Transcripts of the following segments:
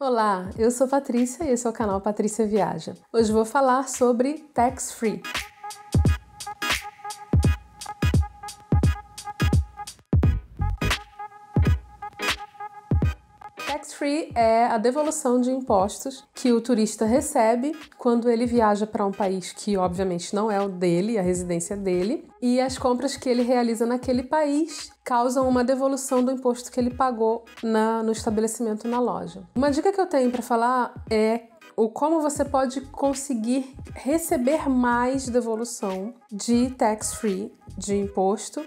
Olá, eu sou Patrícia e esse é o canal Patrícia Viaja. Hoje vou falar sobre tax free. Tax-free é a devolução de impostos que o turista recebe quando ele viaja para um país que, obviamente, não é o dele, a residência dele, e as compras que ele realiza naquele país causam uma devolução do imposto que ele pagou na, no estabelecimento na loja. Uma dica que eu tenho para falar é o como você pode conseguir receber mais devolução de tax free, de imposto,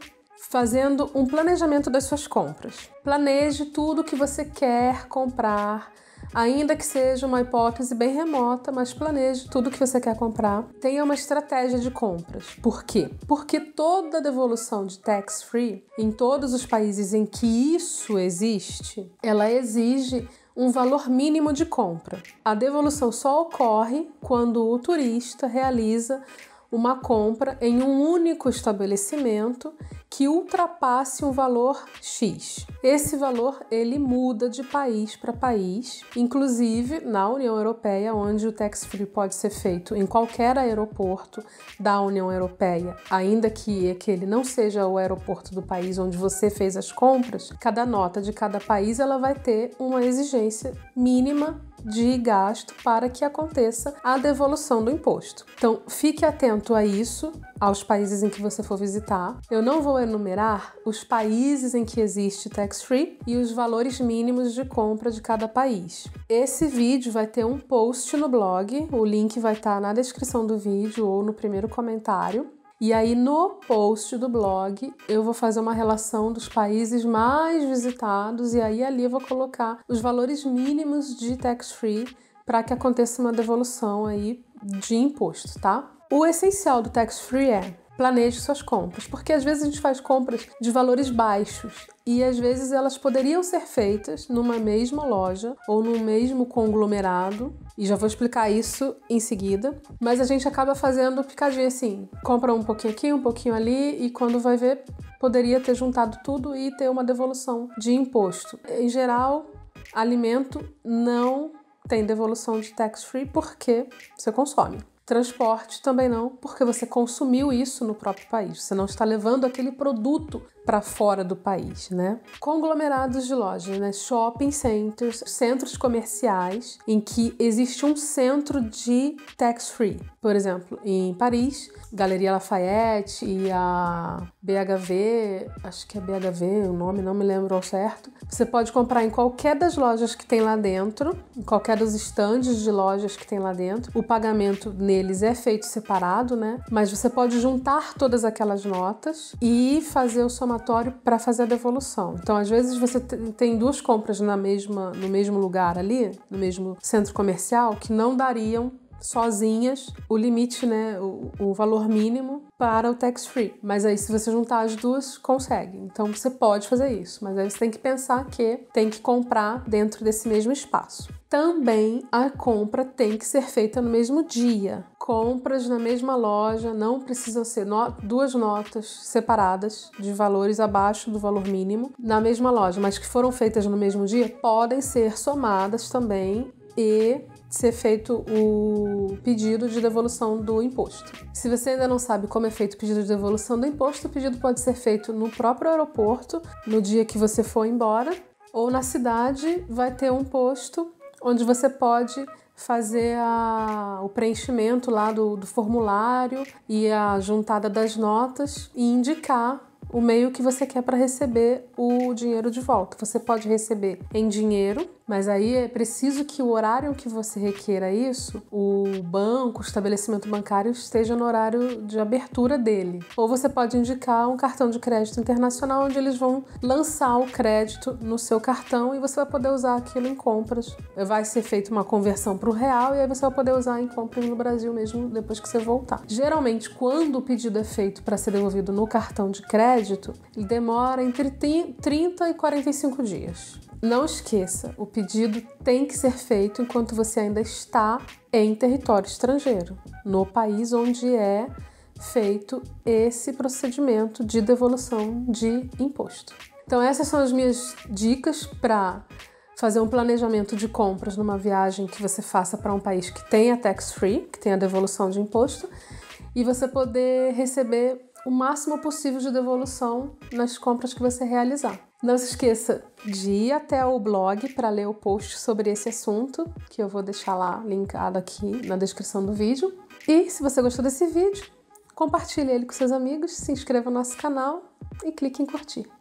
fazendo um planejamento das suas compras. Planeje tudo que você quer comprar, ainda que seja uma hipótese bem remota, mas planeje tudo que você quer comprar. Tenha uma estratégia de compras. Por quê? Porque toda devolução de tax free em todos os países em que isso existe, ela exige um valor mínimo de compra. A devolução só ocorre quando o turista realiza uma compra em um único estabelecimento que ultrapasse um valor X. Esse valor ele muda de país para país, inclusive na União Europeia, onde o tax free pode ser feito em qualquer aeroporto da União Europeia, ainda que aquele não seja o aeroporto do país onde você fez as compras. Cada nota de cada país ela vai ter uma exigência mínima de gasto para que aconteça a devolução do imposto. Então, fique atento a isso, aos países em que você for visitar. Eu não vou enumerar os países em que existe tax free e os valores mínimos de compra de cada país. Esse vídeo vai ter um post no blog, o link vai estar na descrição do vídeo ou no primeiro comentário. E aí no post do blog eu vou fazer uma relação dos países mais visitados e aí ali eu vou colocar os valores mínimos de tax free para que aconteça uma devolução aí de imposto, tá? O essencial do tax free é planeje suas compras, porque às vezes a gente faz compras de valores baixos e às vezes elas poderiam ser feitas numa mesma loja ou num mesmo conglomerado, e já vou explicar isso em seguida, mas a gente acaba fazendo picadinho assim, compra um pouquinho aqui, um pouquinho ali e quando vai ver poderia ter juntado tudo e ter uma devolução de imposto. Em geral, alimento não tem devolução de tax free porque você consome. Transporte também não, porque você consumiu isso no próprio país. Você não está levando aquele produto para fora do país, né? Conglomerados de lojas, né? Shopping centers, centros comerciais em que existe um centro de tax free. Por exemplo, em Paris, Galeria Lafayette e a BHV, acho que é BHV o nome, não me lembro ao certo. Você pode comprar em qualquer das lojas que tem lá dentro, em qualquer dos estandes de lojas que tem lá dentro. O pagamento neles é feito separado, né? Mas você pode juntar todas aquelas notas e fazer o somatório para fazer a devolução. Então, às vezes você tem duas compras na mesma, no mesmo lugar ali, no mesmo centro comercial, que não dariam sozinhas o limite, né, o, o, valor mínimo para o tax free. Mas aí se você juntar as duas, consegue. Então você pode fazer isso, mas aí você tem que pensar que tem que comprar dentro desse mesmo espaço. Também a compra tem que ser feita no mesmo dia. Compras na mesma loja não precisam ser no duas notas separadas de valores abaixo do valor mínimo na mesma loja, mas que foram feitas no mesmo dia podem ser somadas também e ser feito o pedido de devolução do imposto. Se você ainda não sabe como é feito o pedido de devolução do imposto, o pedido pode ser feito no próprio aeroporto, no dia que você for embora, ou na cidade vai ter um posto onde você pode fazer a, o preenchimento lá do, do formulário e a juntada das notas e indicar o meio que você quer para receber o dinheiro de volta. Você pode receber em dinheiro, mas aí é preciso que o horário que você requeira isso, o banco, o estabelecimento bancário esteja no horário de abertura dele. Ou você pode indicar um cartão de crédito internacional onde eles vão lançar o crédito no seu cartão e você vai poder usar aquilo em compras. Vai ser feita uma conversão para o real e aí você vai poder usar em compras no Brasil mesmo depois que você voltar. Geralmente, quando o pedido é feito para ser devolvido no cartão de crédito, ele demora entre 30 e 45 dias. Não esqueça, o pedido tem que ser feito enquanto você ainda está em território estrangeiro, no país onde é feito esse procedimento de devolução de imposto. Então, essas são as minhas dicas para fazer um planejamento de compras numa viagem que você faça para um país que tenha tax free, que tenha devolução de imposto, e você poder receber o máximo possível de devolução nas compras que você realizar. Não se esqueça de ir até o blog para ler o post sobre esse assunto, que eu vou deixar lá linkado aqui na descrição do vídeo. E se você gostou desse vídeo, compartilhe ele com seus amigos, se inscreva no nosso canal e clique em curtir.